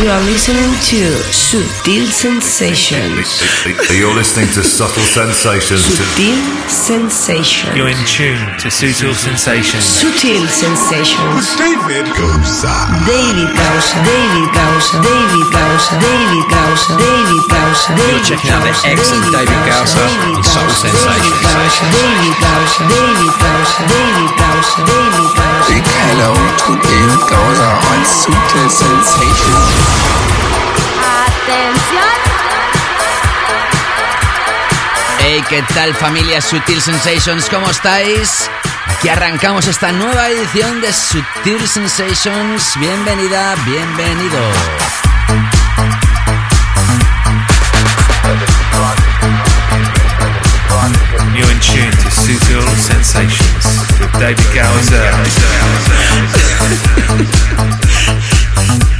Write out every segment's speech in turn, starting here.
You are listening to Subtle Sensations. You're listening to Subtle Sensations. Subtle Sensations. You're in tune to Sutil Sensations. Subtle Sensations. David Goza. David Gausa. David Gausa. David Gausa. David Gausa. David Gausa. You're checking out the excellent David Gausa on Subtle Sensations. David Gausa. David Gausa. David Gausa. David Gausa. Big hello to David Goza on Sutil Sensations. Atención, Hey, ¿qué tal familia Sutil Sensations? ¿Cómo estáis? Aquí arrancamos esta nueva edición de Sutil Sensations. Bienvenida, bienvenido. You're in tune to Sutil Sensations with David Gower.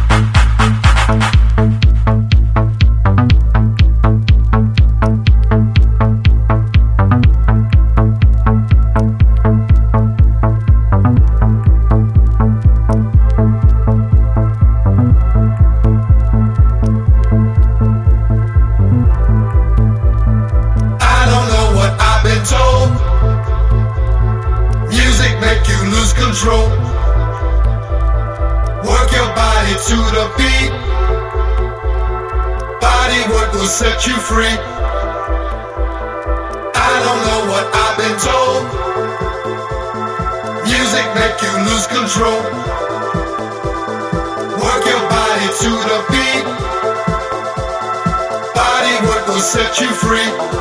Set you free.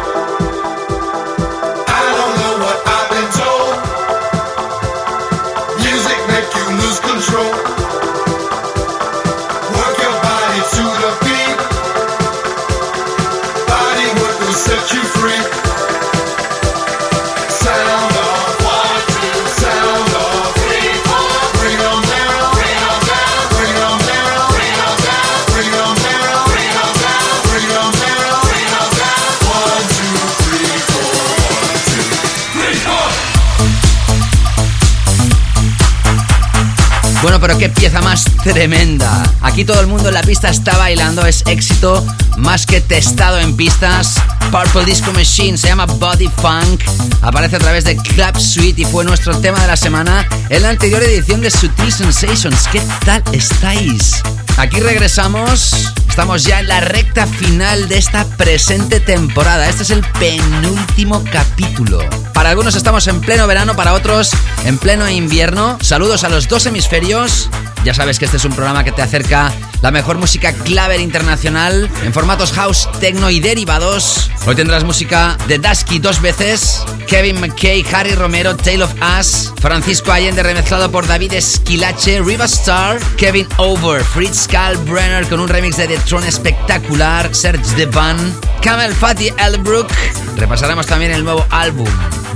Pero qué pieza más tremenda. Aquí todo el mundo en la pista está bailando, es éxito más que testado en pistas. Purple Disco Machine se llama Body Funk, aparece a través de Club Suite y fue nuestro tema de la semana en la anterior edición de Sutil Sensations. ¿Qué tal estáis? Aquí regresamos, estamos ya en la recta final de esta presente temporada. Este es el penúltimo capítulo. Para algunos estamos en pleno verano, para otros en pleno invierno. Saludos a los dos hemisferios. Ya sabes que este es un programa que te acerca la mejor música claver internacional en formatos house, techno y derivados. Hoy tendrás música de Dusky dos veces, Kevin McKay, Harry Romero, Tale of Us, Francisco Allende remezclado por David Esquilache, Riva Star, Kevin Over, Fritz Brenner con un remix de The Throne espectacular, Serge Devan, Camel Fatty Elbrook. Repasaremos también el nuevo álbum,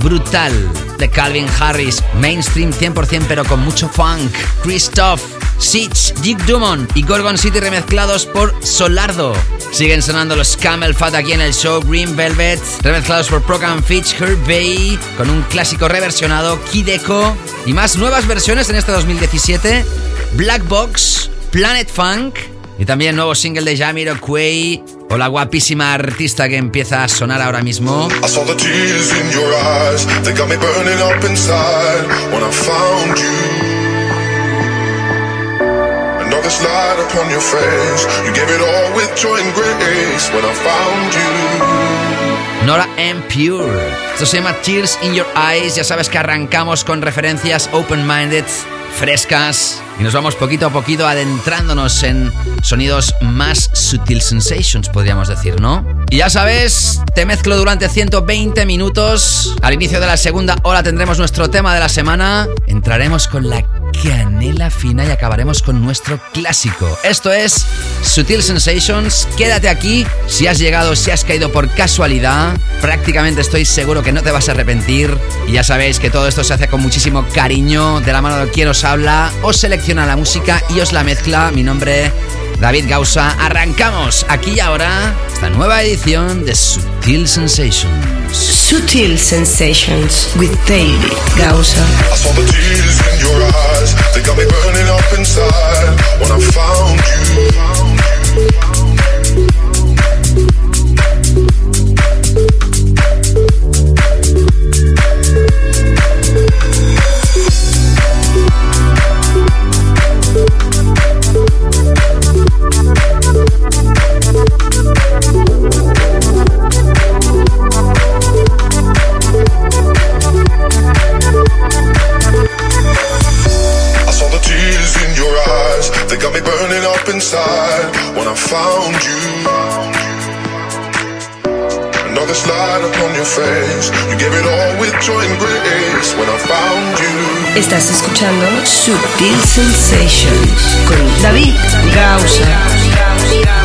Brutal, de Calvin Harris, mainstream 100% pero con mucho funk. Christoph, Sitch, Dick Dumont y Gorgon City remezclados por Solardo. Siguen sonando los Camel Fat aquí en el show Green Velvet, remezclados por Program Fitch, Herb Bay, con un clásico reversionado, Kideko y más nuevas versiones en este 2017. Black Box, Planet Funk y también nuevo single de Jamiroquai o la guapísima artista que empieza a sonar ahora mismo. Upon your face. You gave it all with joy and grace when I found you. Nora M. Pure. Esto se llama Tears in Your Eyes. Ya sabes que arrancamos con referencias open-minded, frescas. Y nos vamos poquito a poquito adentrándonos en sonidos más sutil sensations, podríamos decir, ¿no? Y ya sabes, te mezclo durante 120 minutos. Al inicio de la segunda hora tendremos nuestro tema de la semana. Entraremos con la canela fina y acabaremos con nuestro clásico. Esto es Sutil Sensations. Quédate aquí. Si has llegado, si has caído por casualidad, prácticamente estoy seguro que no te vas a arrepentir. Y ya sabéis que todo esto se hace con muchísimo cariño. De la mano de quien os habla, os selecciona la música y os la mezcla. Mi nombre David Gausa. Arrancamos aquí y ahora esta nueva edición de Sutil Sensations. Sutil Sensations with David Gausa. I saw the tears in your eyes. They got me burning up inside when I found you. I burning up inside when I found you. Another slide upon your face. You gave it all with joy and grace when I found you. Estás escuchando Sutil Sensations con David Gausa.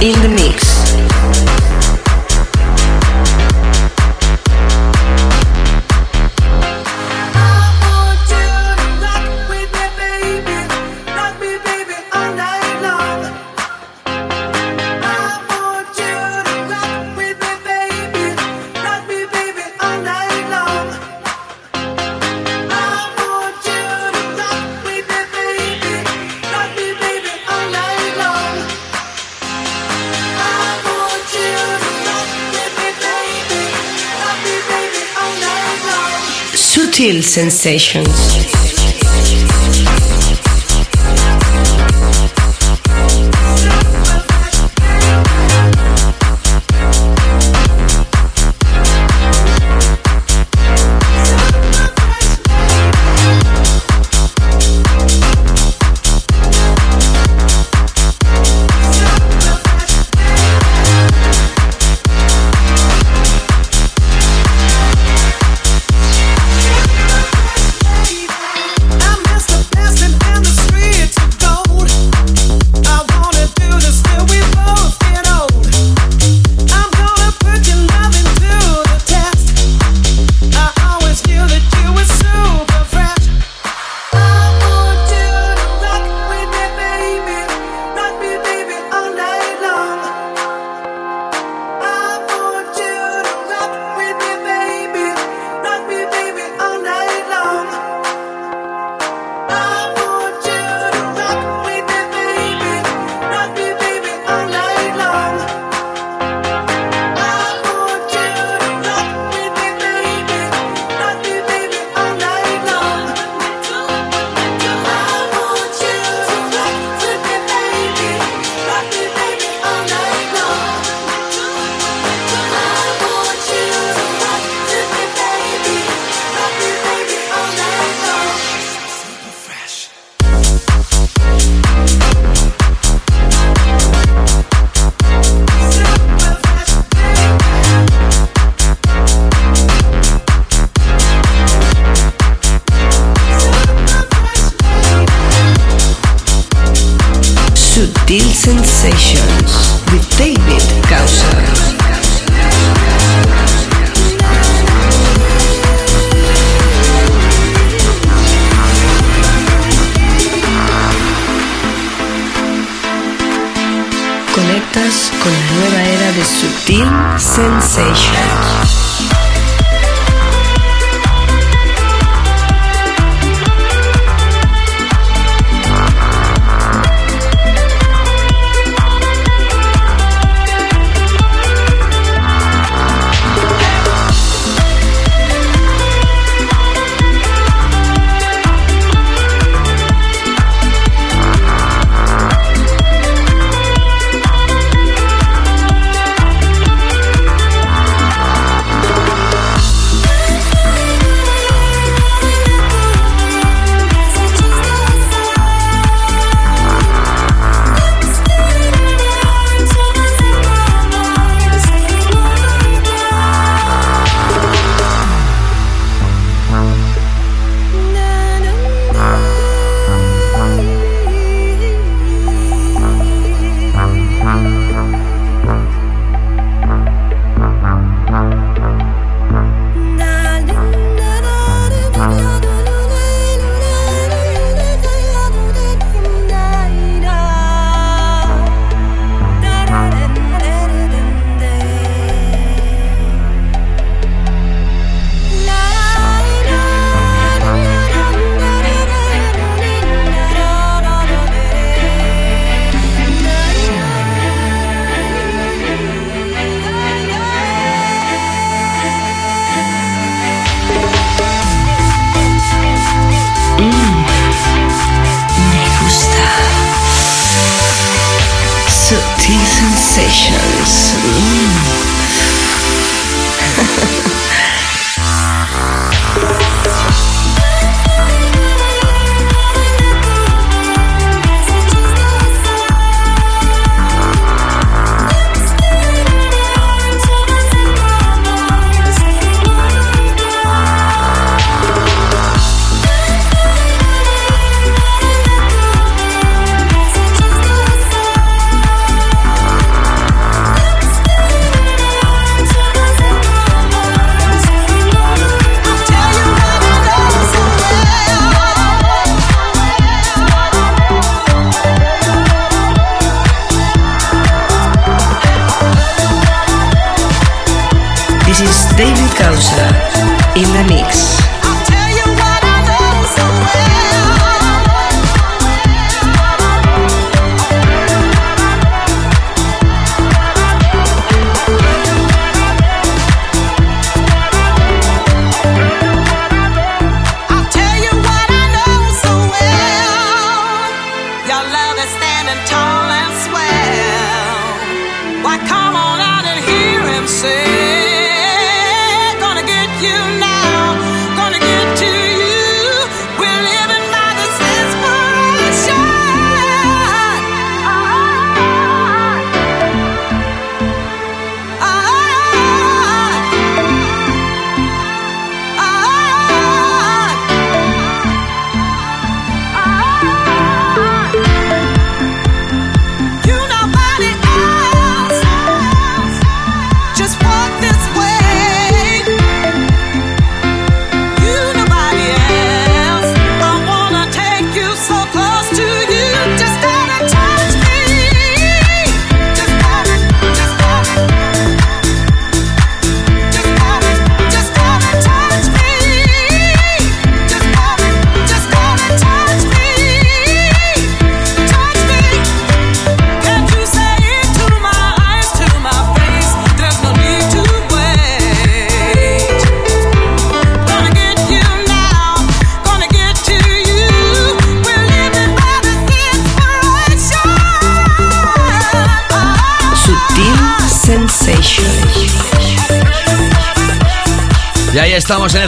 In the mix. Sensations.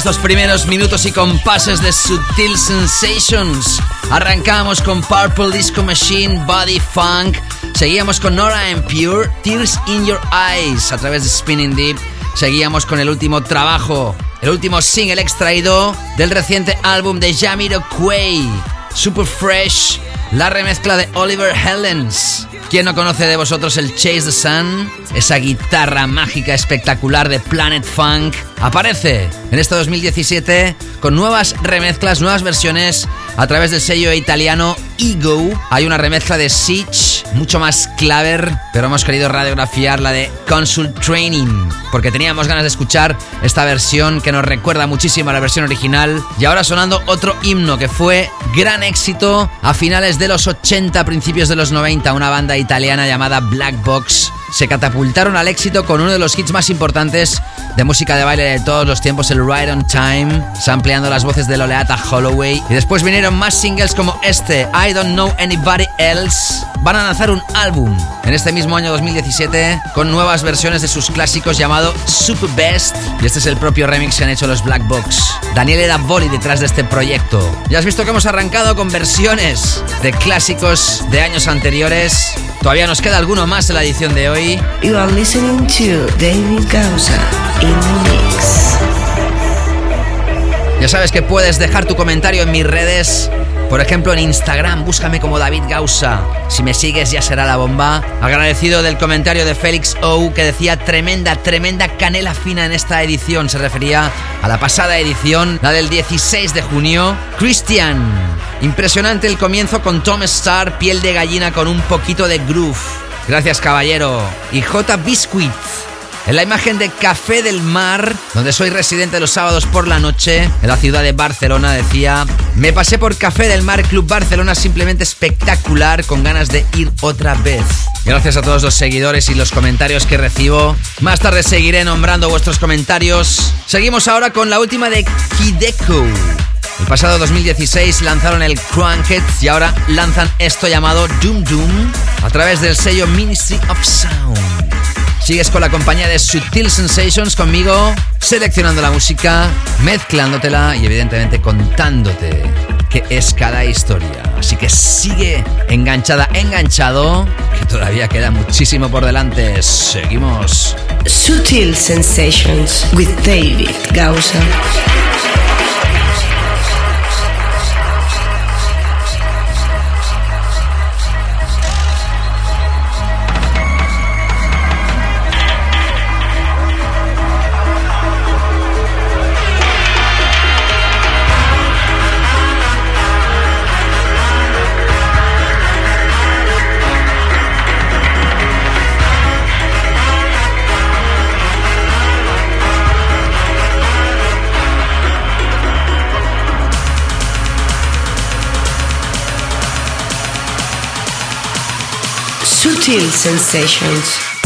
Estos primeros minutos y compases de Sutil Sensations. Arrancamos con Purple Disco Machine, Body Funk. Seguíamos con Nora and Pure, Tears in Your Eyes a través de Spinning Deep. Seguíamos con el último trabajo, el último single extraído del reciente álbum de Jamiroquai. Super Fresh, la remezcla de Oliver Helens. ¿Quién no conoce de vosotros el Chase the Sun? Esa guitarra mágica espectacular de Planet Funk aparece en este 2017 con nuevas remezclas, nuevas versiones a través del sello italiano Ego. Hay una remezcla de Siege, mucho más claver, pero hemos querido radiografiar la de Consult Training, porque teníamos ganas de escuchar esta versión que nos recuerda muchísimo a la versión original. Y ahora sonando otro himno que fue gran éxito a finales de los 80, principios de los 90, una banda italiana llamada Black Box se catapultaron al éxito con uno de los hits más importantes de música de baile de todos los tiempos, el Ride on Time, sampleando las voces de Loleata Holloway. Y después vinieron más singles como este, I Don't Know Anybody Else. Van a lanzar un álbum en este mismo año 2017 con nuevas versiones de sus clásicos llamado Super Best. Y este es el propio remix que han hecho los Black Box. Daniele Davoli detrás de este proyecto. Ya has visto que hemos arrancado con versiones de clásicos de años anteriores. Todavía nos queda alguno más en la edición de hoy. You are listening to David Gausa in the mix. Ya sabes que puedes dejar tu comentario en mis redes. Por ejemplo, en Instagram, búscame como David Gausa. Si me sigues ya será la bomba. Agradecido del comentario de Félix O que decía tremenda, tremenda canela fina en esta edición. Se refería a la pasada edición, la del 16 de junio. Christian, impresionante el comienzo con Tom Star, piel de gallina con un poquito de groove. Gracias, caballero. Y J. Biscuit. En la imagen de Café del Mar, donde soy residente los sábados por la noche, en la ciudad de Barcelona, decía, me pasé por Café del Mar Club Barcelona simplemente espectacular, con ganas de ir otra vez. Gracias a todos los seguidores y los comentarios que recibo. Más tarde seguiré nombrando vuestros comentarios. Seguimos ahora con la última de Kideko. El pasado 2016 lanzaron el Cranket y ahora lanzan esto llamado Doom Doom a través del sello Ministry of Sound. Sigues con la compañía de Sutil Sensations conmigo, seleccionando la música, mezclándotela y evidentemente contándote qué es cada historia. Así que sigue enganchada, enganchado, que todavía queda muchísimo por delante. Seguimos. Sutil Sensations with David Gausa. Sutil Sensations.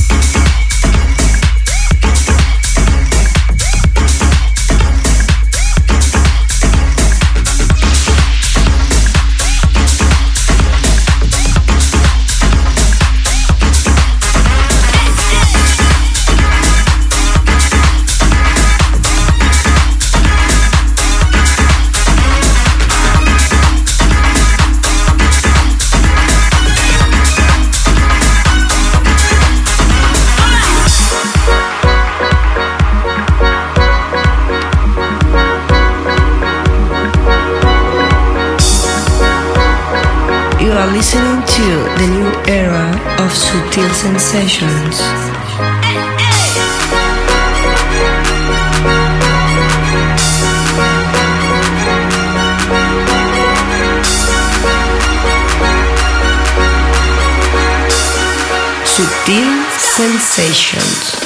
Are listening to the new era of subtle Sensations. Sutil Sensations.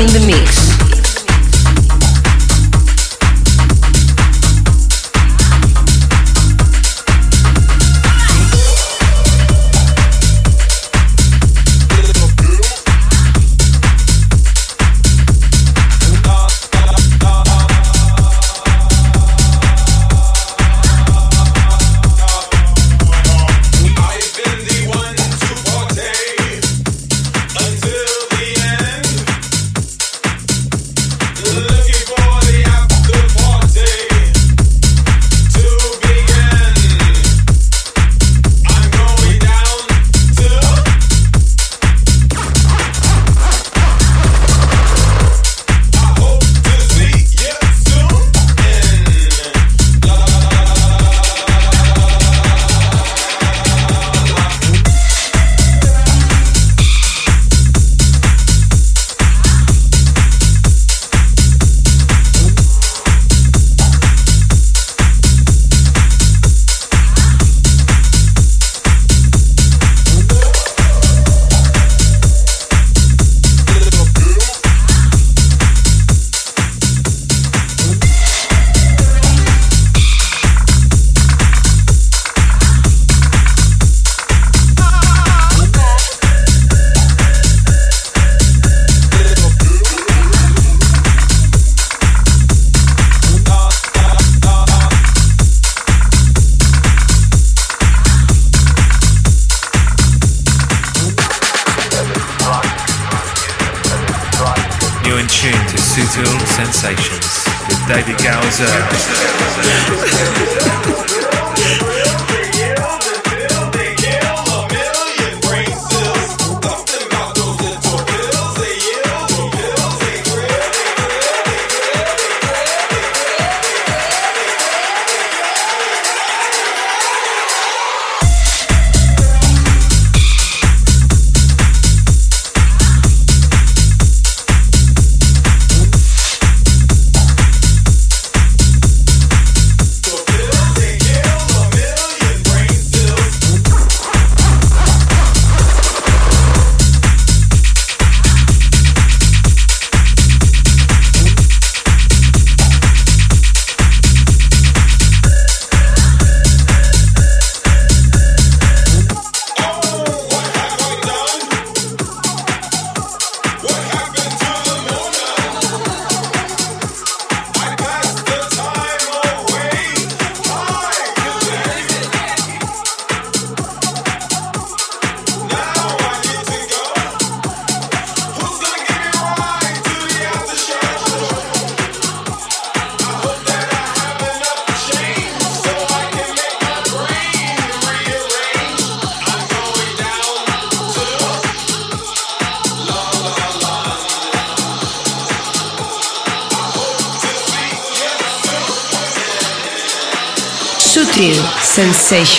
In the mix.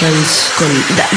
Sensations con David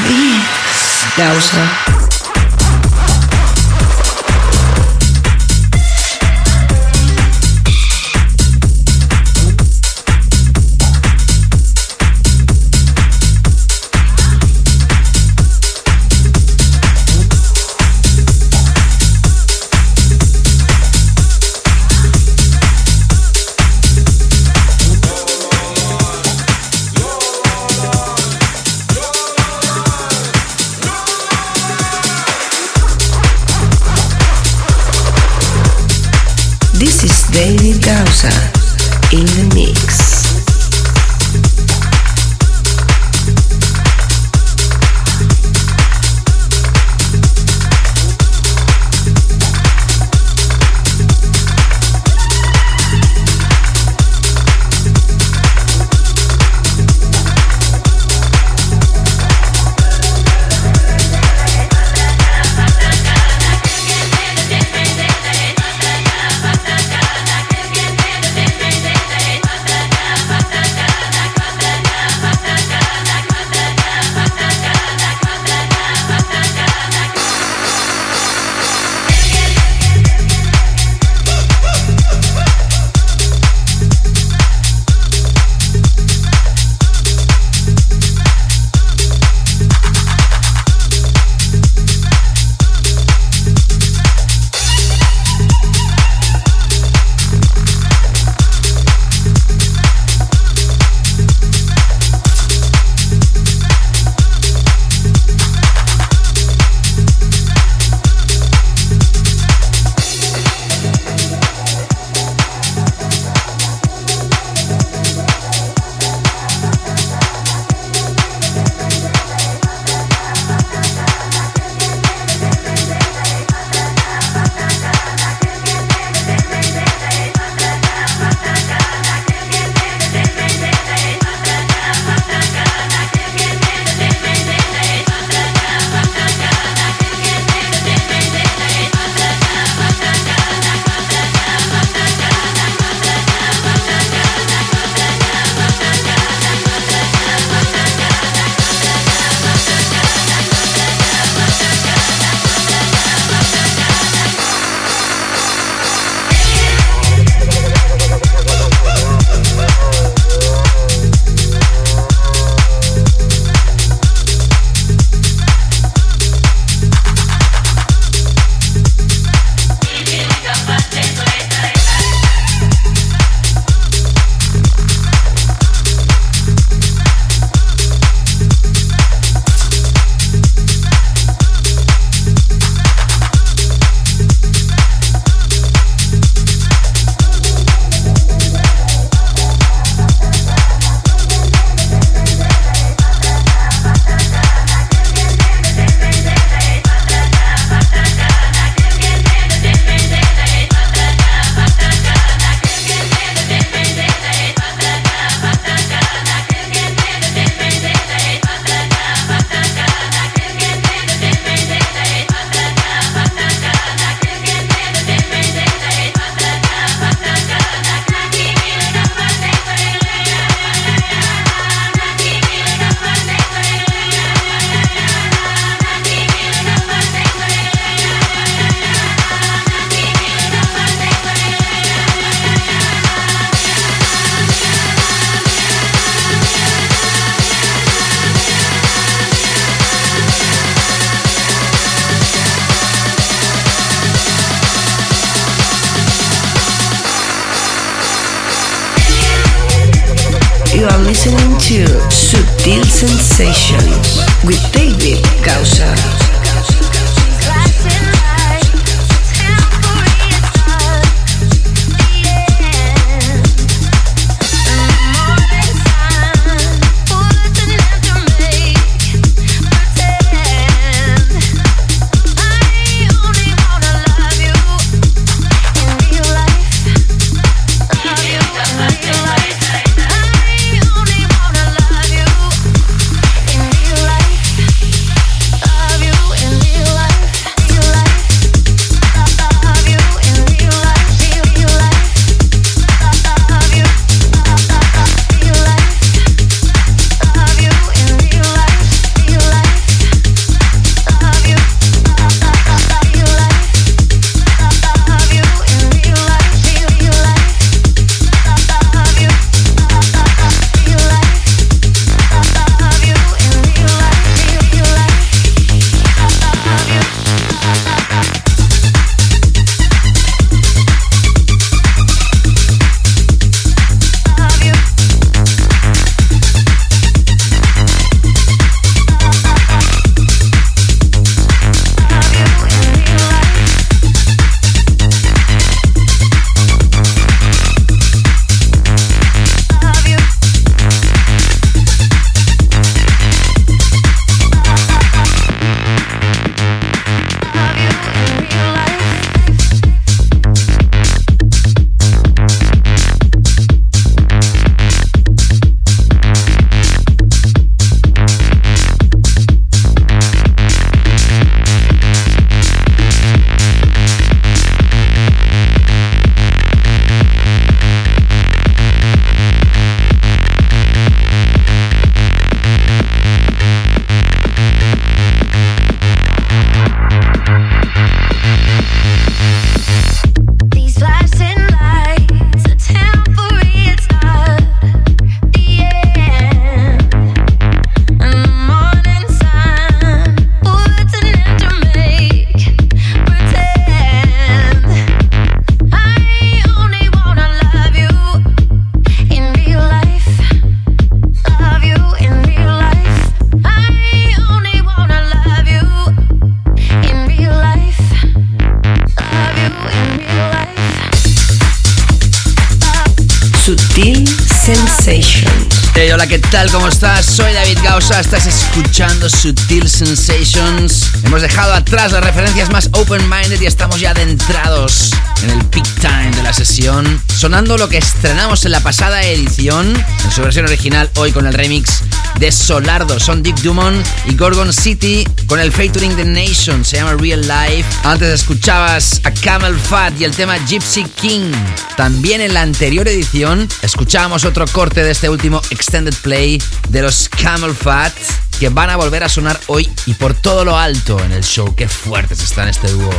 Hey, hola, ¿qué tal? ¿Cómo estás? Soy David Gausa, estás escuchando Sutil Sensations. Hemos dejado atrás las referencias más open-minded y estamos ya adentrados en el peak time de la sesión, sonando lo que estrenamos en la pasada edición, en su versión original, hoy con el remix de Solardo. Son Dick Dumont y Gorgon City con el featuring The Nation, se llama Real Life. Antes escuchabas a Camel Fat y el tema Gypsy King. También en la anterior edición escuchábamos otro corte de este último extended play de los Camel Fat que van a volver a sonar hoy y por todo lo alto en el show. Qué fuertes están este dúo.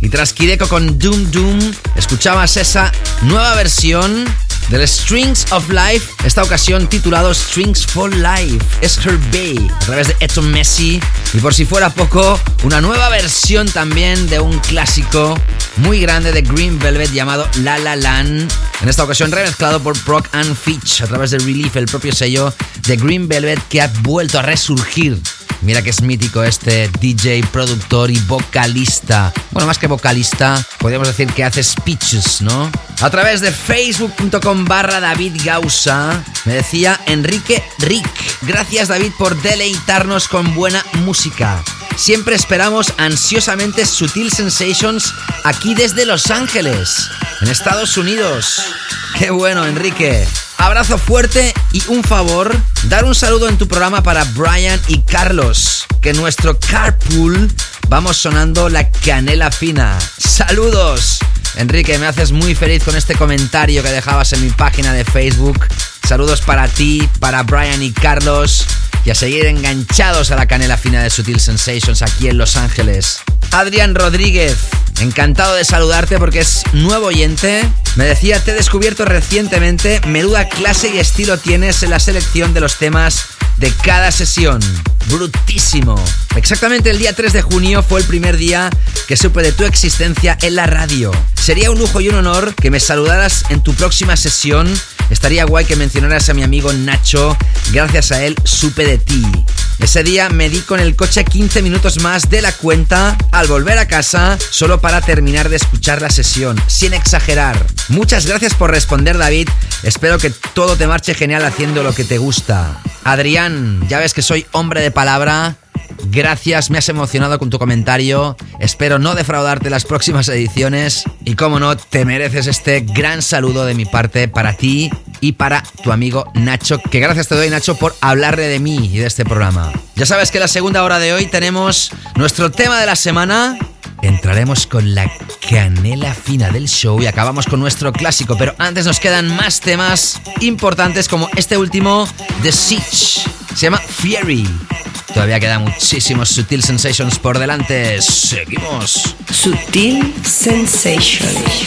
Y tras Kideko con Doom Doom, escuchabas esa nueva versión del Strings of Life, esta ocasión titulado Strings for Life. Es Her Bay, a través de Eton Messi. Y por si fuera poco, una nueva versión también de un clásico muy grande de Green Velvet llamado La La Land. En esta ocasión remezclado por Brock and Fitch a través de Relief, el propio sello de Green Velvet que ha vuelto a resurgir Mira que es mítico este DJ, productor y vocalista. Bueno, más que vocalista, podríamos decir que hace speeches, ¿no? A través de facebook.com barra David Gausa, me decía Enrique Rick. Gracias David por deleitarnos con buena música. Siempre esperamos ansiosamente Sutil Sensations aquí desde Los Ángeles, en Estados Unidos. Qué bueno, Enrique. Abrazo fuerte y un favor, dar un saludo en tu programa para Brian y Carlos, que en nuestro carpool vamos sonando la canela fina. Saludos. Enrique, me haces muy feliz con este comentario que dejabas en mi página de Facebook. Saludos para ti, para Brian y Carlos y a seguir enganchados a la canela fina de Sutil Sensations aquí en Los Ángeles. Adrián Rodríguez, encantado de saludarte porque es nuevo oyente. Me decía, te he descubierto recientemente, menuda clase y estilo tienes en la selección de los temas de cada sesión. Brutísimo. Exactamente el día 3 de junio fue el primer día que supe de tu existencia en la radio. Sería un lujo y un honor que me saludaras en tu próxima sesión. Estaría guay que mencionaras a mi amigo Nacho. Gracias a él supe de Ese día me di con el coche 15 minutos más de la cuenta al volver a casa solo para terminar de escuchar la sesión, sin exagerar. Muchas gracias por responder David, espero que todo te marche genial haciendo lo que te gusta. Adrián, ya ves que soy hombre de palabra. Gracias, me has emocionado con tu comentario. Espero no defraudarte las próximas ediciones. Y como no, te mereces este gran saludo de mi parte para ti y para tu amigo Nacho. Que gracias te doy, Nacho, por hablarle de mí y de este programa. Ya sabes que la segunda hora de hoy tenemos nuestro tema de la semana. Entraremos con la canela fina del show y acabamos con nuestro clásico. Pero antes nos quedan más temas importantes como este último, The Siege. Se llama Fury. Todavía queda muchísimos Sutil Sensations por delante. Seguimos. Sutil Sensations.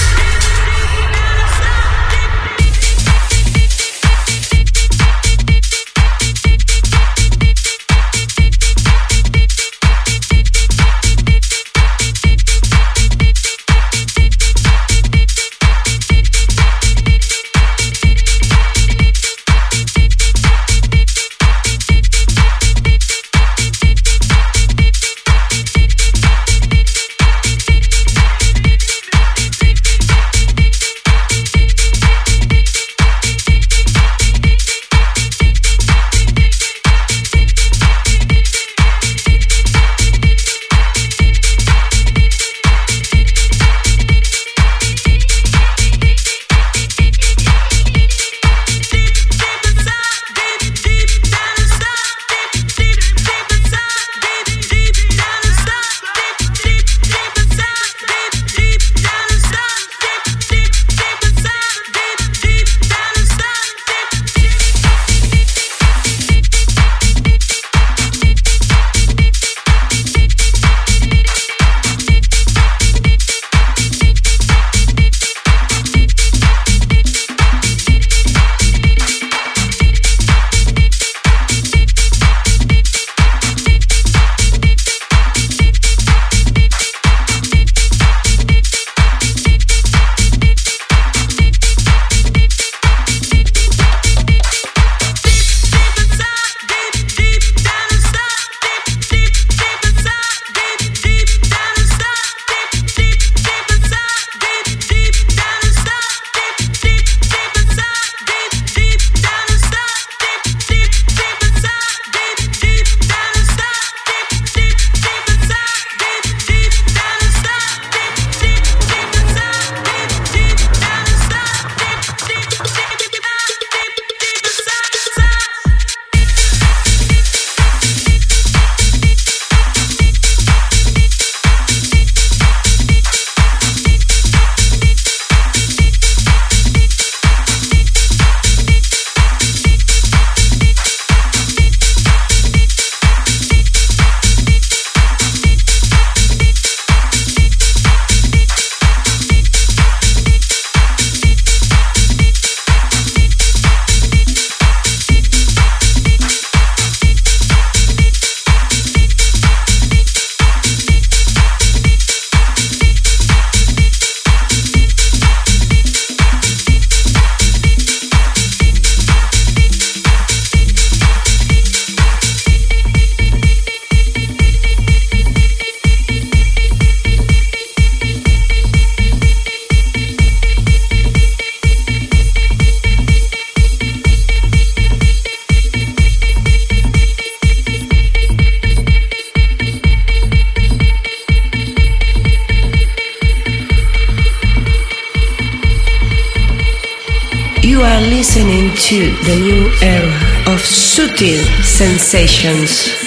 The new era of sutil sensations.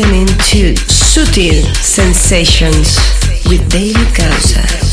Listening to Sutil Sensations with David Causa.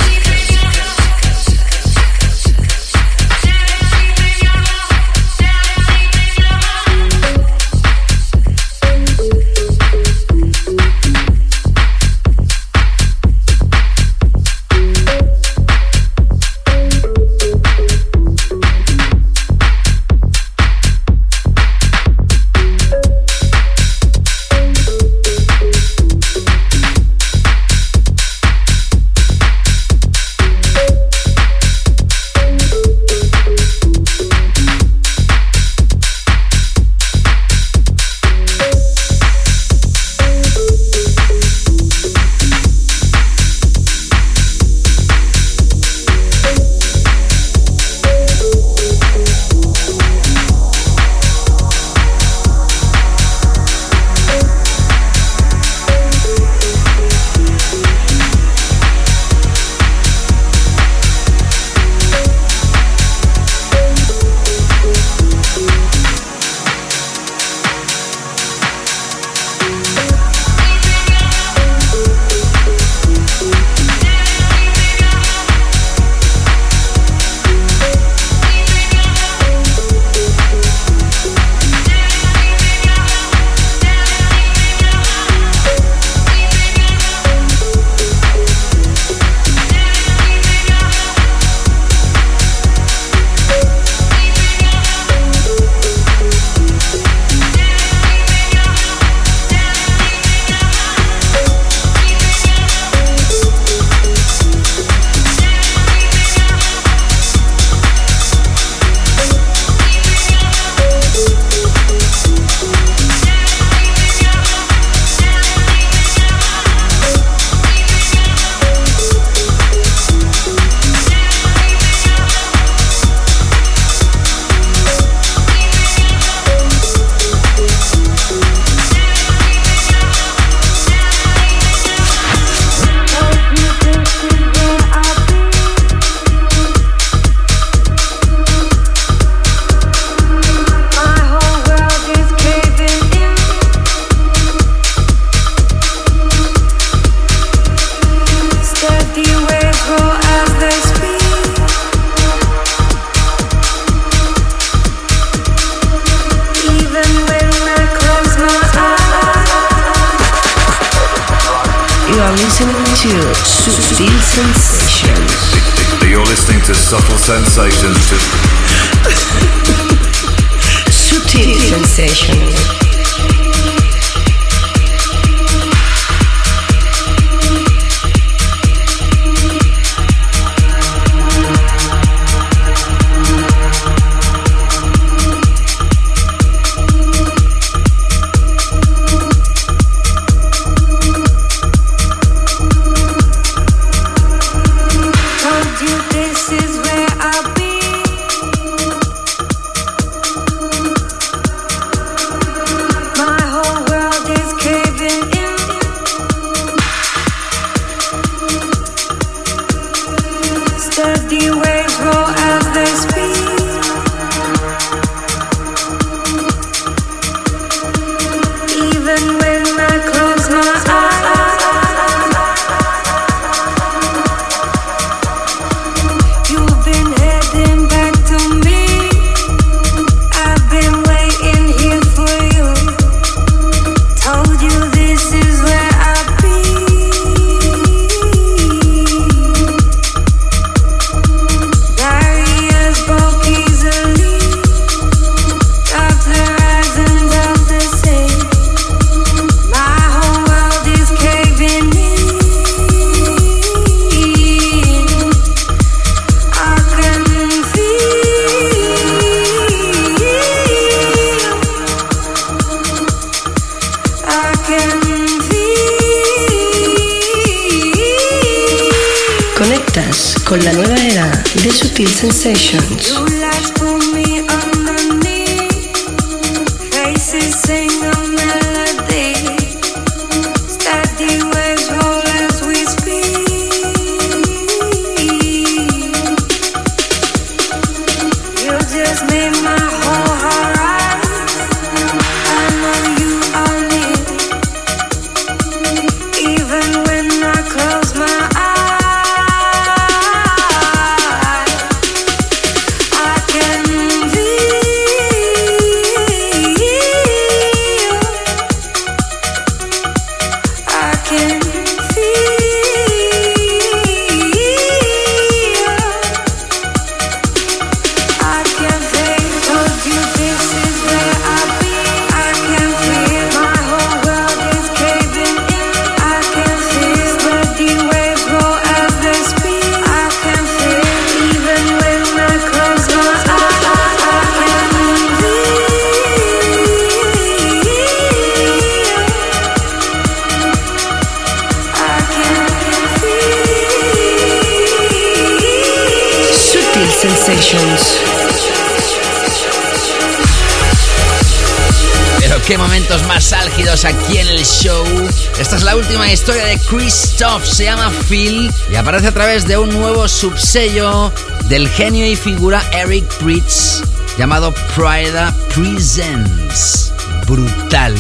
Se llama Phil y aparece a través de un nuevo subsello del genio y figura Eric Pritz llamado Prida Presents. Brutal.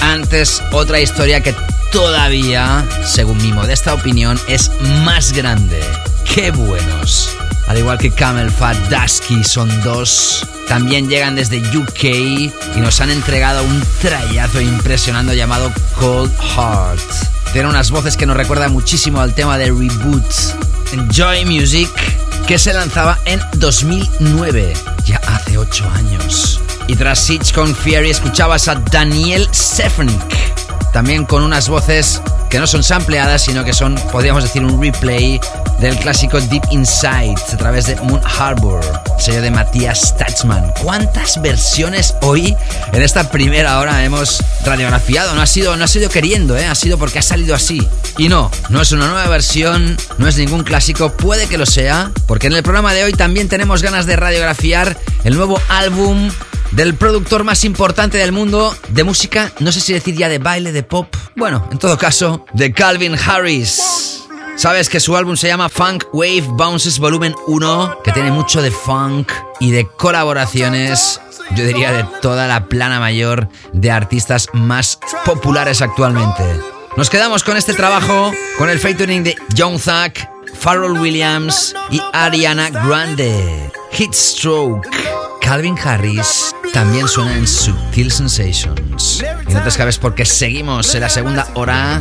Antes, otra historia que todavía, según mi modesta opinión, es más grande. ¡Qué buenos! Al igual que Camel Fat Dusky son dos. También llegan desde UK y nos han entregado un trayazo impresionante llamado Cold Heart. Tiene unas voces que nos recuerdan muchísimo al tema de Reboot. Enjoy Music, que se lanzaba en 2009, ya hace 8 años. Y tras Siege con Fury escuchabas a Daniel Sefnik, también con unas voces que no son sampleadas, sino que son, podríamos decir, un replay del clásico Deep Inside a través de Moon Harbor, sello de Matías Touchman. ¿Cuántas versiones hoy en esta primera hora hemos radiografiado? No ha sido, no ha sido queriendo, ¿eh? ha sido porque ha salido así. Y no, no es una nueva versión, no es ningún clásico, puede que lo sea, porque en el programa de hoy también tenemos ganas de radiografiar el nuevo álbum del productor más importante del mundo de música, no sé si decir ya de baile, de pop, bueno, en todo caso, de Calvin Harris. Sabes que su álbum se llama Funk Wave Bounces Volumen 1, que tiene mucho de funk y de colaboraciones, yo diría de toda la plana mayor de artistas más populares actualmente. Nos quedamos con este trabajo, con el featuring de John Thack, Pharrell Williams y Ariana Grande. Hit Stroke. Calvin Harris también suena en Subtle Sensations. Y no te escapes porque seguimos en la segunda hora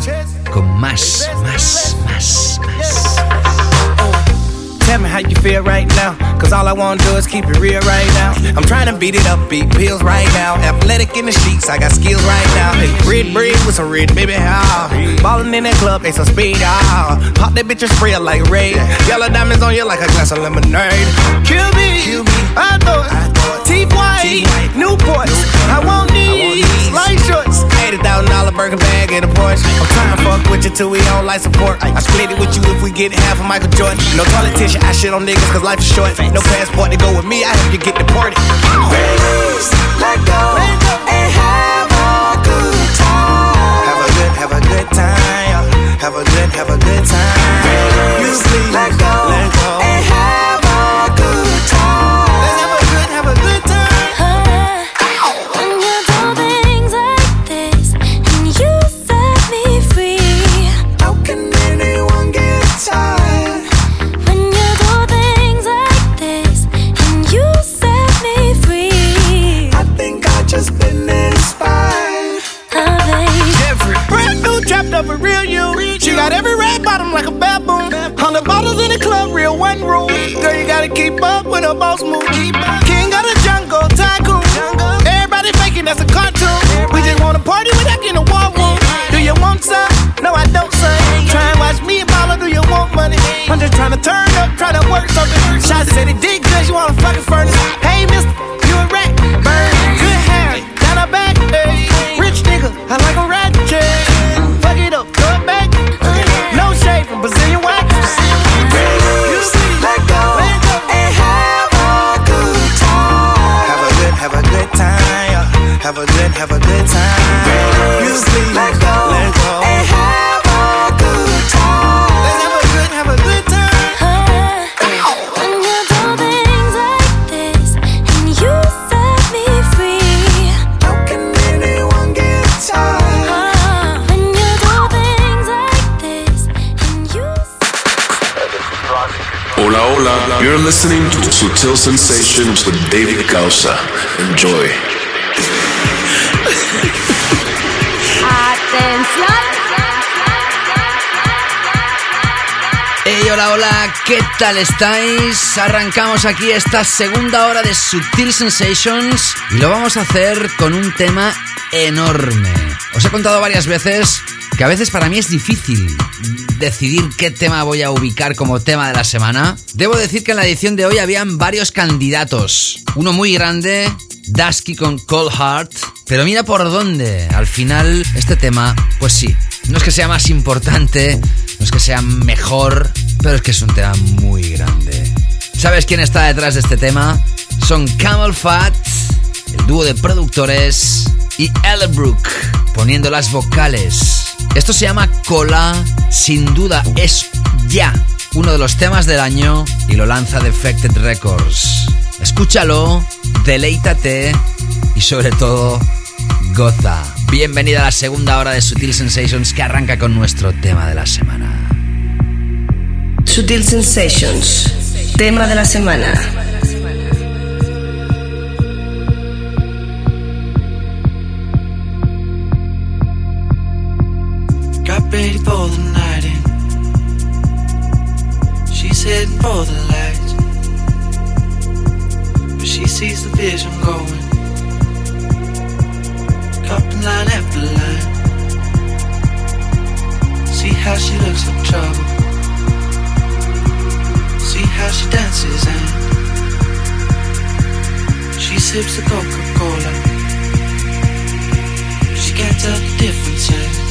con más, más, más, más. Tell me. Cause all I wanna do is keep it real right now. I'm trying to beat it up, beat pills right now. Athletic in the sheets, I got skills right now. Hey, red bread with some red, baby, how? Ballin' in that club, they some speed, ah. Pop that bitch and spray it like raid. Yellow diamonds on you like a glass of lemonade. Kill me, Kill me. I thought. Teeth white, Newports. I want these, light shorts. $80,000 burger bag and a Porsche. I'm trying to fuck with you till we on life support. I split it with you if we get half of Michael Jordan. No politician, I shit on niggas cause life is short. No passport to go with me, I help you get deported. Let go, and have a good time. Have a good, have a good time. Have a good, have a good time. You please, let go, let go, keep up with a boss move. King of the jungle, tycoon. Everybody faking that's a cartoon. We just wanna party without getting a war room. Do you want some? No, I don't, son. Try and watch me and mama, do you want money? I'm just trying to turn up, try to work something. Shots said he did good, you wanna fucking furnace. Hey, mister, you a rat. Burn, good hair, down her back. Hey, rich nigga, I like a Have a good, have a good time. You please let go, let go and have a good time. Let's have a good, have a good time. When you do things like this and you set me free. How can anyone get tired? When you do things like this and you Hola, hola. You're listening to Sutil Sensations with David Gausa. Enjoy. Hey, hola, hola, ¿qué tal estáis? Arrancamos aquí esta segunda hora de Sutil Sensations y lo vamos a hacer con un tema enorme. Os he contado varias veces que a veces para mí es difícil decidir qué tema voy a ubicar como tema de la semana. Debo decir que en la edición de hoy habían varios candidatos. Uno muy grande, Dusky con Cold Heart. Pero mira por dónde. Al final, este tema, pues sí. No es que sea más importante, no es que sea mejor, pero es que es un tema muy grande. ¿Sabes quién está detrás de este tema? Son Camel Fat, el dúo de productores, y Ellenbrook, poniendo las vocales. Esto se llama Cola, sin duda es ya uno de los temas del año y lo lanza Defected Records. Escúchalo, deleítate y sobre todo goza. Bienvenida a la segunda hora de Sutil Sensations que arranca con nuestro tema de la semana. Sutil Sensations. Tema de la semana. Ready for the night in. She's heading for the lights. But she sees the vision going. Cupping line after line. See how she looks like trouble. See how she dances and she sips the Coca-Cola. She can't tell the difference yet.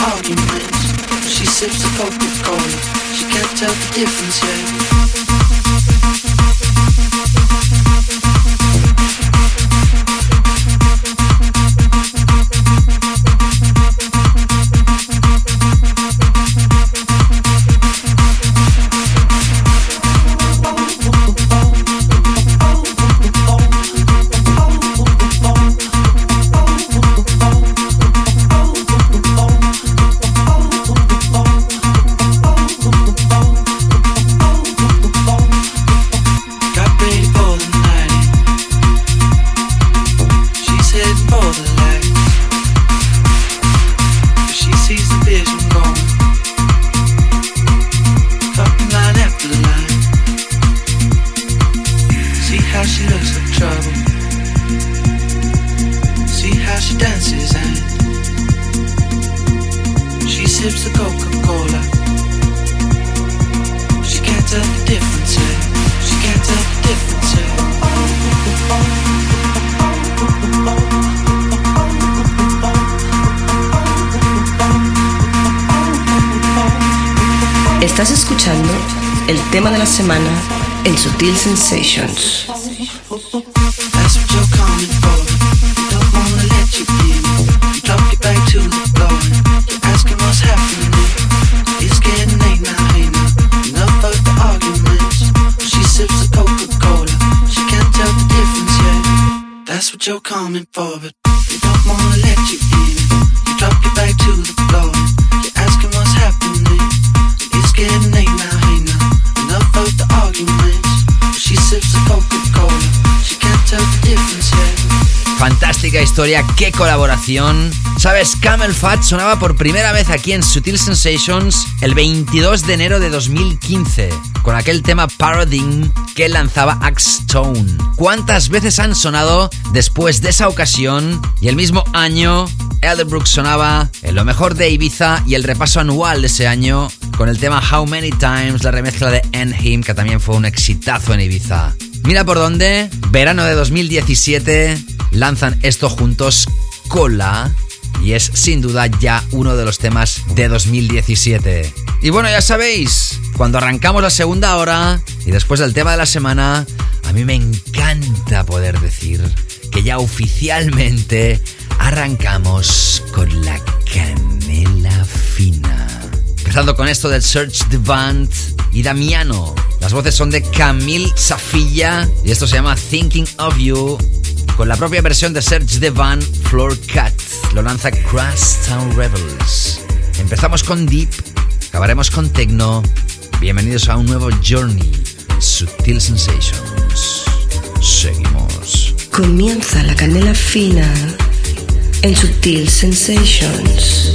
arguments. She sips the Coca-Cola. She can't tell the difference yet. Sutil Sensations. That's what you're coming for. They don't wanna let you in. You drop your back to the floor. You're asking what's happening. It's getting late now, hey now. Enough of the arguments. She sips the Coca-Cola. She can't tell the difference yet. That's what you're coming for, historia, qué colaboración. Sabes, Camel Fat sonaba por primera vez aquí en Sutil Sensations el 22 de enero de 2015, con aquel tema Paradigm que lanzaba Axe Stone. ¿Cuántas veces han sonado después de esa ocasión? Y el mismo año, Elderbrook sonaba en lo mejor de Ibiza y el repaso anual de ese año con el tema How Many Times, la remezcla de End Him, que también fue un exitazo en Ibiza. Mira por dónde, verano de 2017, lanzan esto juntos, Cola, y es sin duda ya uno de los temas de 2017. Y bueno, ya sabéis, cuando arrancamos la segunda hora y después del tema de la semana, a mí me encanta poder decir que ya oficialmente arrancamos con la canela fina. Empezando con esto del Search the Band y Damiano. Las voces son de Camille Safilla y esto se llama Thinking of You con la propia versión de Search the Van Floor Cut. Lo lanza Crash Town Rebels. Empezamos con Deep, acabaremos con Techno. Bienvenidos a un nuevo Journey, Sutil Sensations. Seguimos. Comienza la canela fina en Sutil Sensations.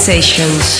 Sensations.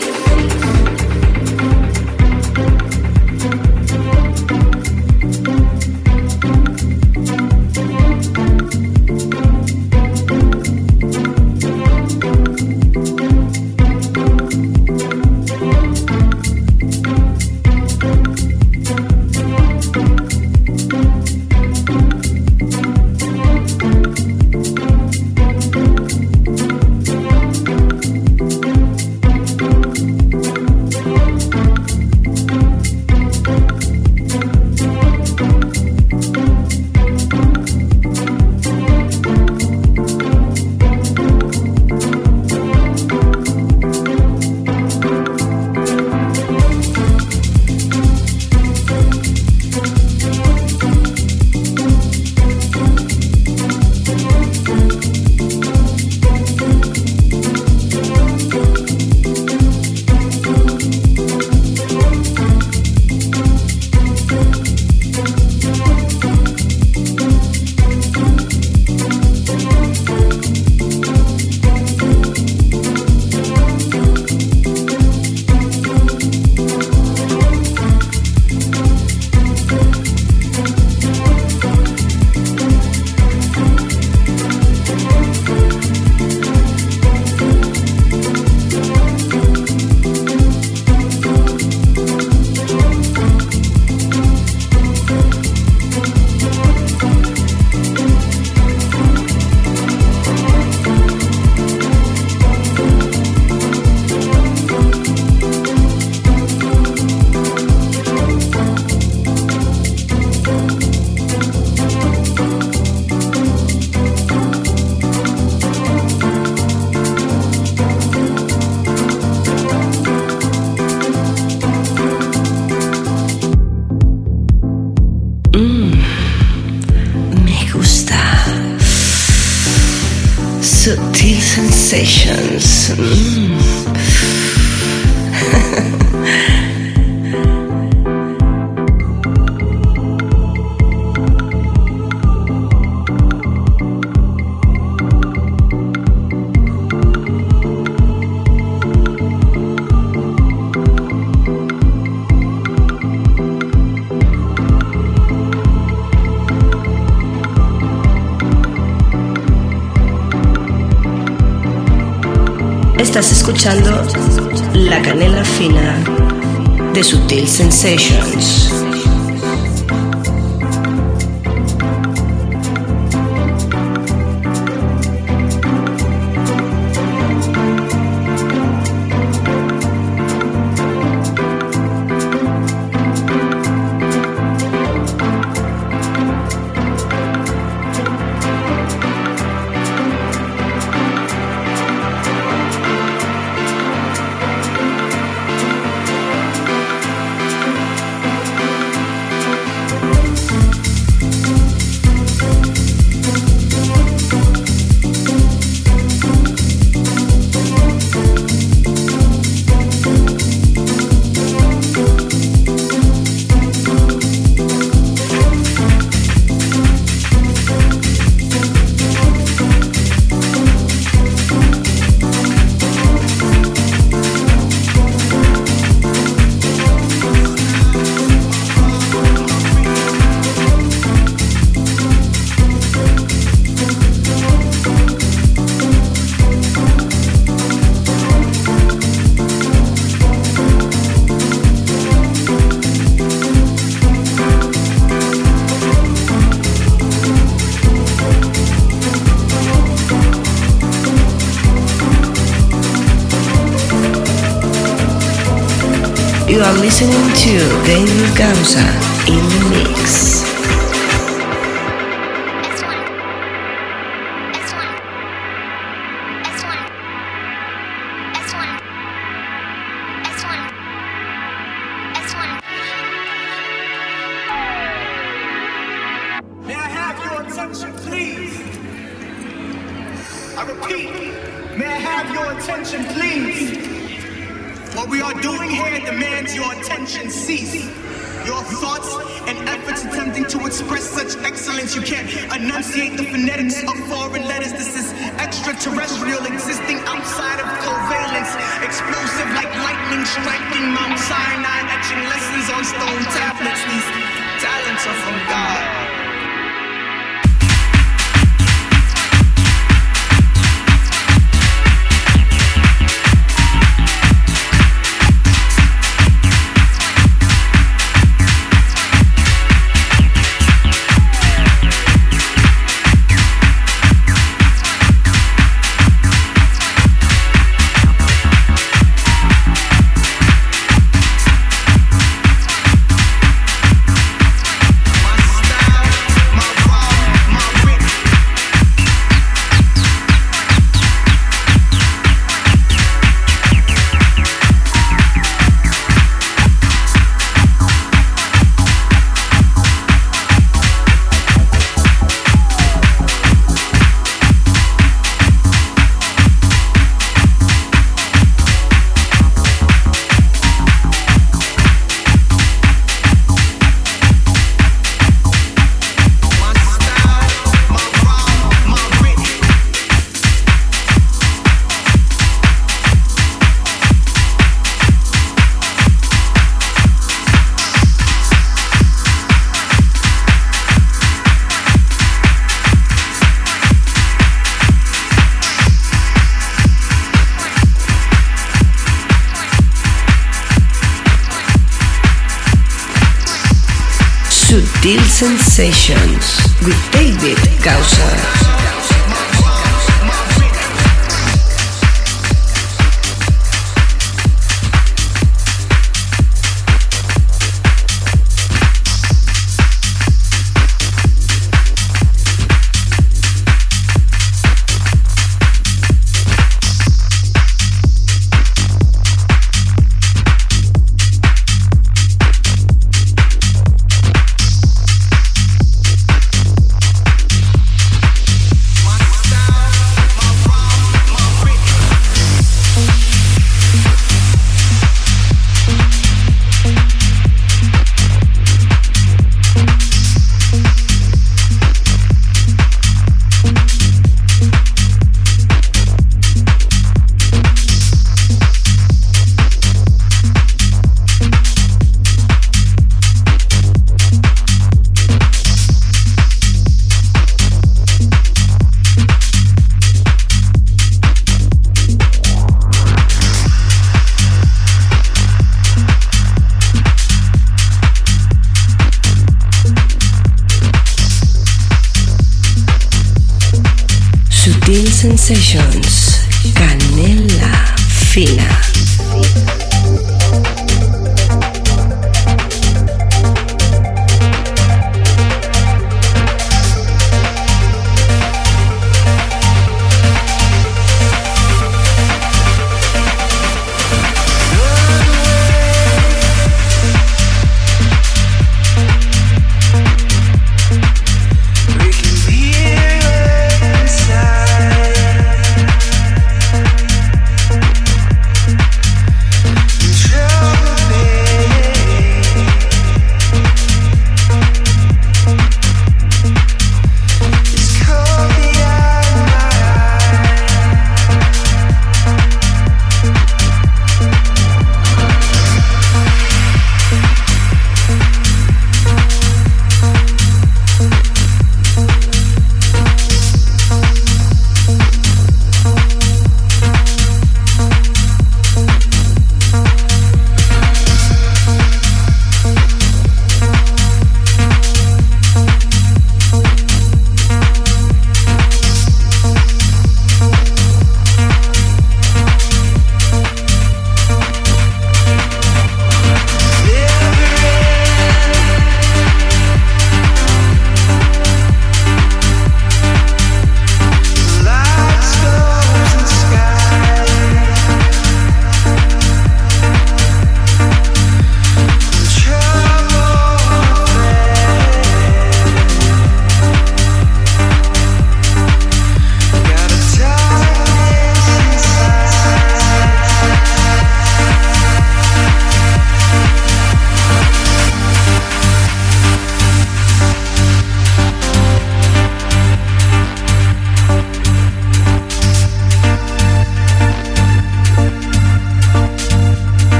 La Canela Fina de Sutil Sensations. Listening to David Gausa in the mix. Sutil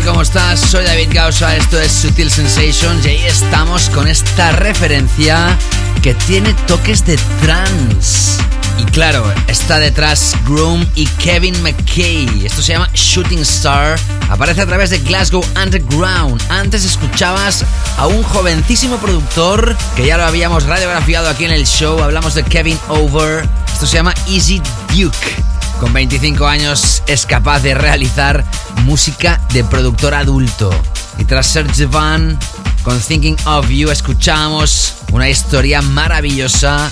tal? ¿Cómo estás? Soy David Gausa, esto es Sutil Sensations y ahí estamos con esta referencia que tiene toques de trance. Y claro, está detrás Groom y Kevin McKay. Esto se llama Shooting Star. Aparece a través de Glasgow Underground. Antes escuchabas a un jovencísimo productor que ya lo habíamos radiografiado aquí en el show. Hablamos de Kevin Over. Esto se llama Easy Duke. Con 25 años es capaz de realizar música de productor adulto. Y tras Serge Van con Thinking of You escuchamos una historia maravillosa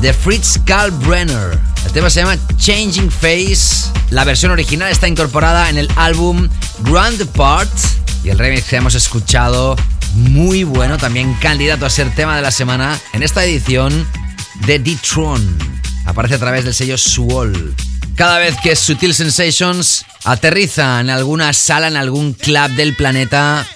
de Fritz Kalbrenner. El tema se llama Changing Face. La versión original está incorporada en el álbum Grand Part. Y el remix que hemos escuchado, muy bueno, también candidato a ser tema de la semana en esta edición de D-Tron. Aparece a través del sello Swall. Cada vez que Sutil Sensations aterriza en alguna sala, en algún club del planeta,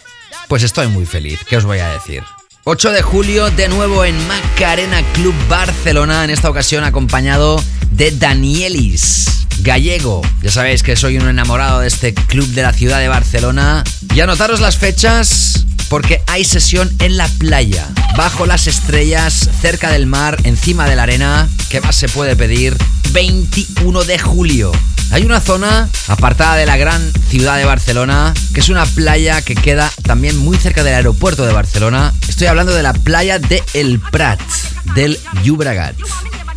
pues estoy muy feliz. ¿Qué os voy a decir? 8 de julio, de nuevo en Macarena Club Barcelona, en esta ocasión acompañado de Danielis, gallego. Ya sabéis que soy un enamorado de este club de la ciudad de Barcelona. Y anotaros las fechas porque hay sesión en la playa, bajo las estrellas, cerca del mar, encima de la arena. ¿Qué más se puede pedir? 21 de julio. Hay una zona apartada de la gran ciudad de Barcelona, que es una playa que queda también muy cerca del aeropuerto de Barcelona. Estoy hablando de la playa de El Prat, del Llobregat,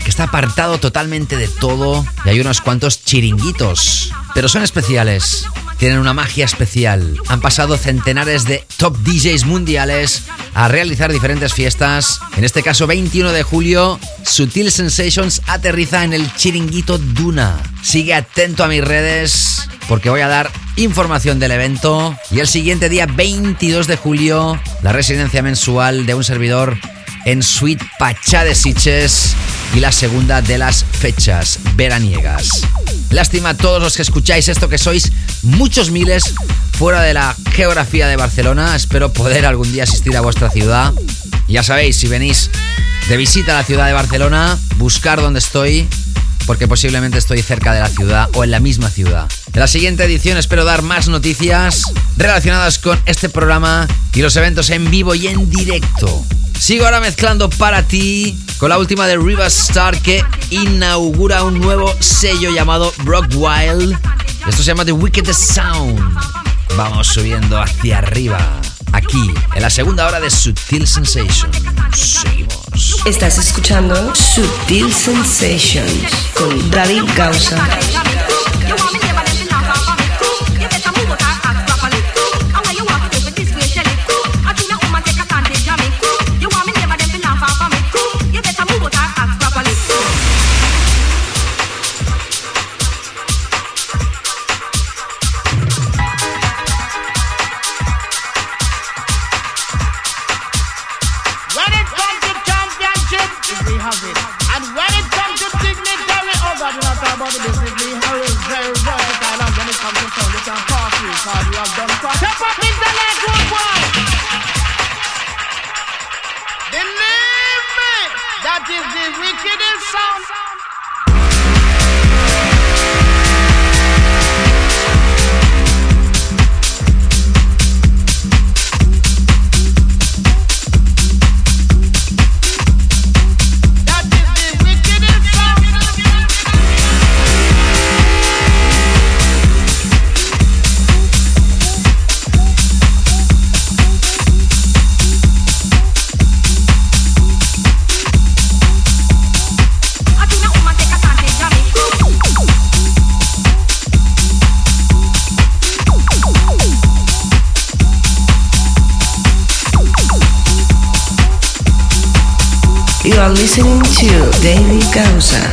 que está apartado totalmente de todo y hay unos cuantos chiringuitos, pero son especiales. Tienen una magia especial. Han pasado centenares de top DJs mundiales a realizar diferentes fiestas. En este caso, 21 de julio, Sutil Sensations aterriza en el chiringuito Duna. Sigue atento a mis redes porque voy a dar información del evento. Y el siguiente día, 22 de julio, la residencia mensual de un servidor en Suite Pachá de Siches y la segunda de las fechas veraniegas. Lástima a todos los que escucháis esto, que sois muchos miles fuera de la geografía de Barcelona. Espero poder algún día asistir a vuestra ciudad. Ya sabéis, si venís de visita a la ciudad de Barcelona, buscar dónde estoy, porque posiblemente estoy cerca de la ciudad o en la misma ciudad. En la siguiente edición espero dar más noticias relacionadas con este programa y los eventos en vivo y en directo. Sigo ahora mezclando para ti con la última de Riva Star que inaugura un nuevo sello llamado Brock Wild. Esto se llama The Wickedest Sound. Vamos subiendo hacia arriba. Aquí, en la segunda hora de Sutil Sensation. Seguimos. Estás escuchando Sutil Sensations con David Gausa. David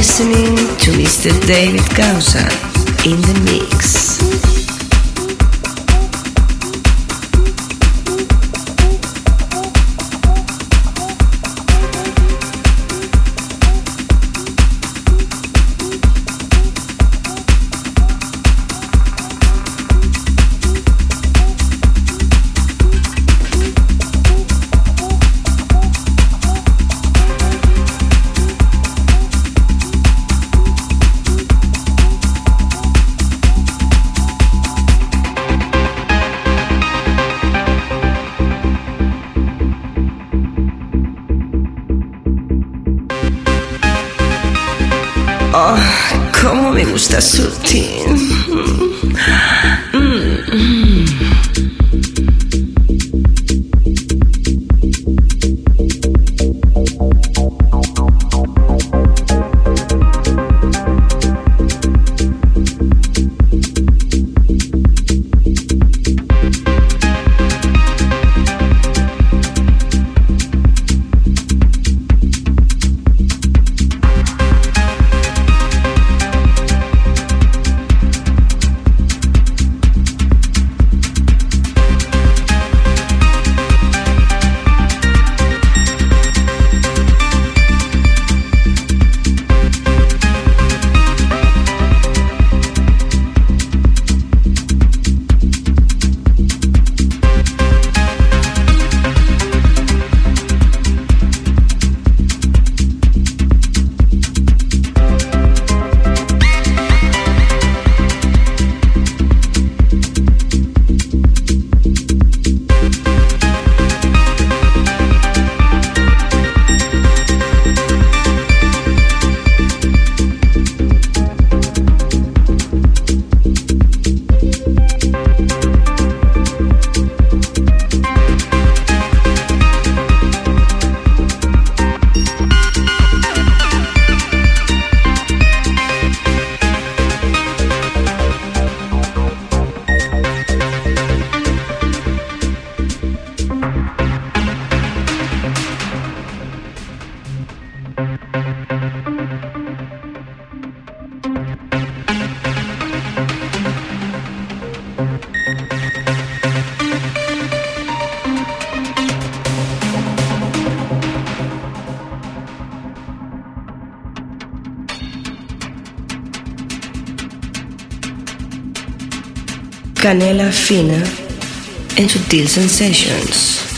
listening to Mr. David Gausa Canela Fina en Sutil Sensations.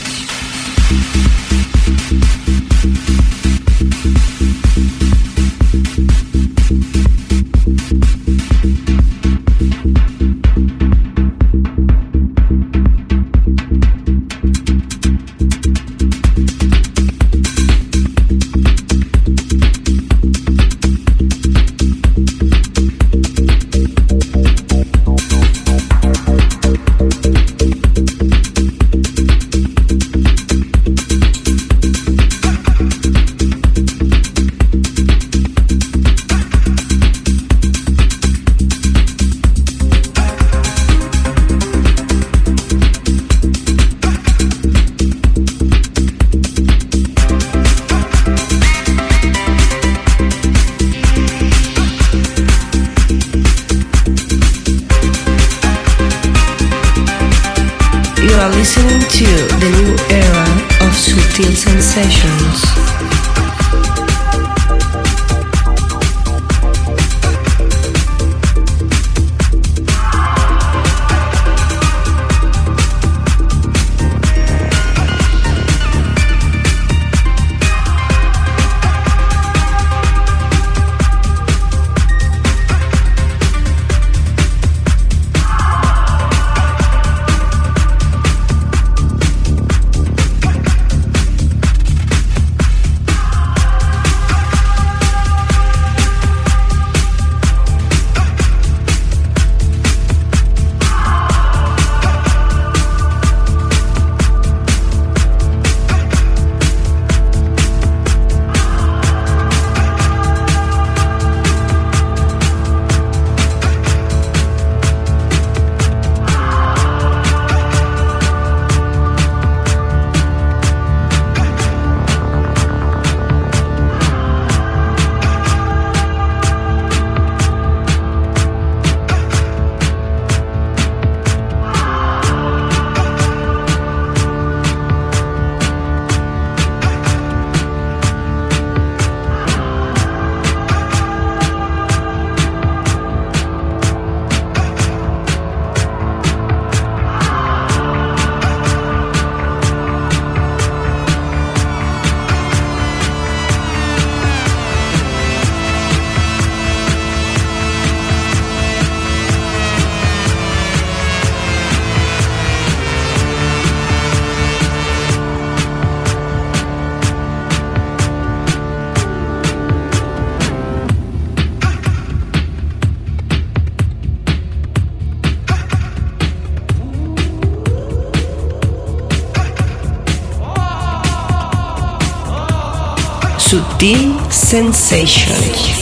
Sutil Sensations.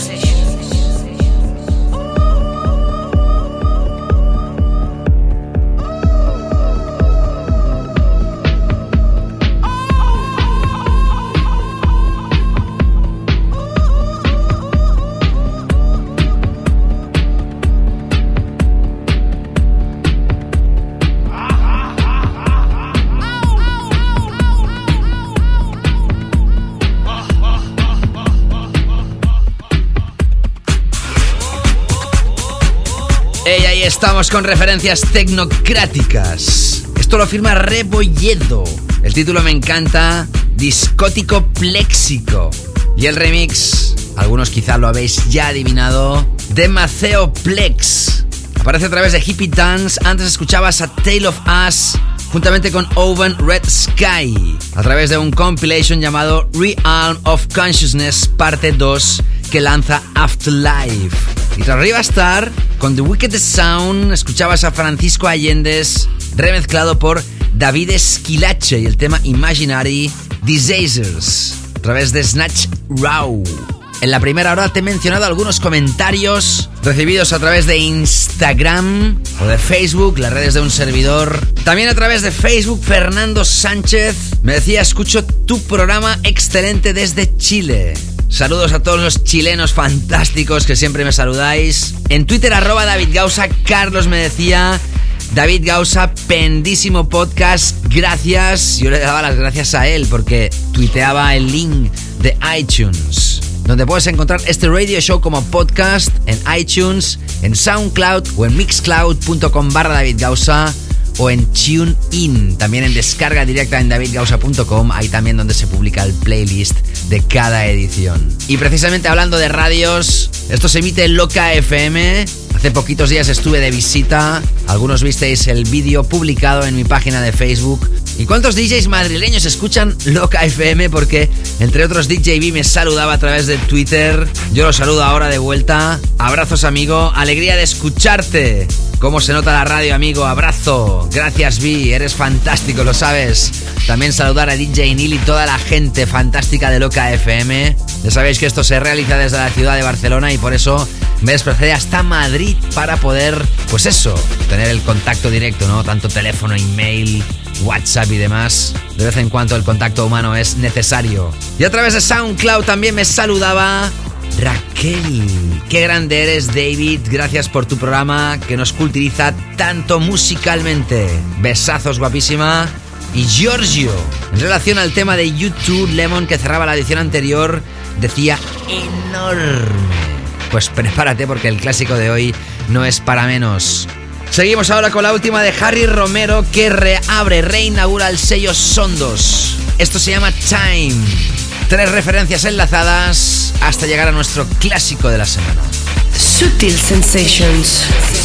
Estamos con referencias tecnocráticas. Esto lo firma Rebolledo. El título me encanta, Discótico Pléxico. Y el remix, algunos quizá lo habéis ya adivinado, de Maceo Plex. Aparece a través de Hippie Dance. Antes escuchabas a Tale of Us juntamente con Oven Red Sky a través de un compilation llamado Realm of Consciousness parte 2 que lanza Afterlife. Y tras arriba estar, con The Wickedest Sound, escuchabas a Francisco Allendez remezclado por David Esquilache y el tema Imaginary Disasters a través de Snatch Raw. En la primera hora te he mencionado algunos comentarios recibidos a través de Instagram o de Facebook, las redes de un servidor. También a través de Facebook, Fernando Sánchez me decía, escucho tu programa excelente desde Chile. Saludos a todos los chilenos fantásticos que siempre me saludáis. En Twitter, arroba David Gausa, Carlos me decía, David Gausa, pendísimo podcast, gracias. Yo le daba las gracias a él porque tuiteaba el link de iTunes, donde puedes encontrar este radio show como podcast en iTunes, en SoundCloud o en mixcloud.com barra David o en TuneIn, también en descarga directa en davidgausa.com, ahí también donde se publica el playlist de cada edición. Y precisamente hablando de radios, esto se emite en Loca FM. Hace poquitos días estuve de visita, algunos visteis el vídeo publicado en mi página de Facebook. ¿Y cuántos DJs madrileños escuchan Loca FM? Porque entre otros DJ B me saludaba a través de Twitter. Yo lo saludo ahora de vuelta. Abrazos amigo, alegría de escucharte. ¿Cómo se nota la radio, amigo? Abrazo. Gracias, Vi. Eres fantástico, lo sabes. También saludar a DJ Neil y toda la gente fantástica de Loca FM. Ya sabéis que esto se realiza desde la ciudad de Barcelona y por eso me desplacé hasta Madrid para poder, pues eso, tener el contacto directo, ¿no? Tanto teléfono, email, WhatsApp y demás. De vez en cuando el contacto humano es necesario. Y a través de SoundCloud también me saludaba Raquel, qué grande eres David, gracias por tu programa que nos culturiza tanto musicalmente. Besazos guapísima. Y Giorgio, en relación al tema de YouTube Lemon que cerraba la edición anterior, decía enorme. Pues prepárate porque el clásico de hoy no es para menos. Seguimos ahora con la última de Harry Romero que reabre, reinaugura el sello Sondos. Esto se llama Time. Tres referencias enlazadas hasta llegar a nuestro clásico de la semana. Sutil Sensations.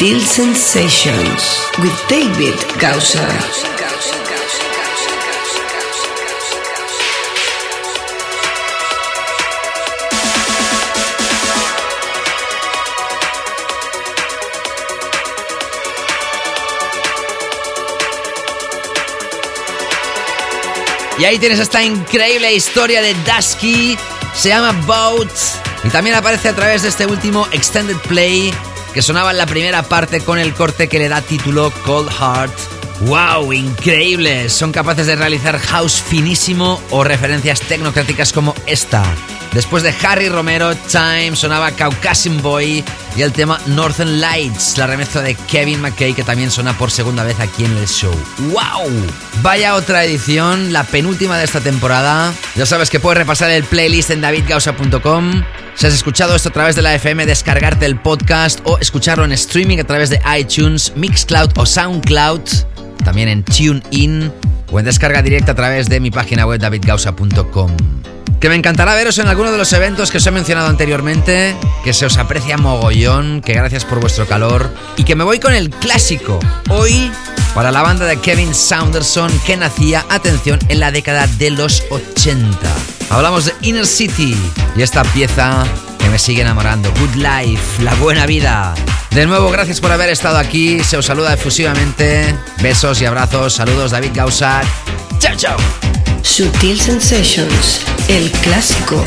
Sutil Sensations with David Gausser. Y ahí tienes esta increíble historia de Dusky. Se llama Boat. Y también aparece a través de este último Extended Play que sonaba en la primera parte con el corte que le da título Cold Heart. ¡Wow! Increíble. Son capaces de realizar house finísimo o referencias tecnocráticas como esta. Después de Harry Romero, Time sonaba Caucasian Boy y el tema Northern Lights, la remezcla de Kevin McKay que también suena por segunda vez aquí en el show. ¡Wow! Vaya otra edición, la penúltima de esta temporada. Ya sabes que puedes repasar el playlist en davidgausa.com. Si has escuchado esto a través de la FM, descargarte el podcast o escucharlo en streaming a través de iTunes, Mixcloud o Soundcloud. También en TuneIn o en descarga directa a través de mi página web davidgausa.com. Que me encantará veros en alguno de los eventos que os he mencionado anteriormente, que se os aprecia mogollón, que gracias por vuestro calor y que me voy con el clásico. Hoy para la banda de Kevin Saunderson que nacía, atención, en la década de los 80. Hablamos de Inner City y esta pieza que me sigue enamorando, Good Life, la buena vida. De nuevo, gracias por haber estado aquí, se os saluda efusivamente. Besos y abrazos, saludos David Gausa. Chao, chao. Sutil Sensations, el clásico.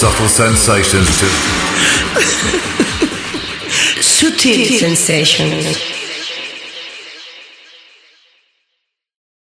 Subtle Sensations to Sutil Sensations.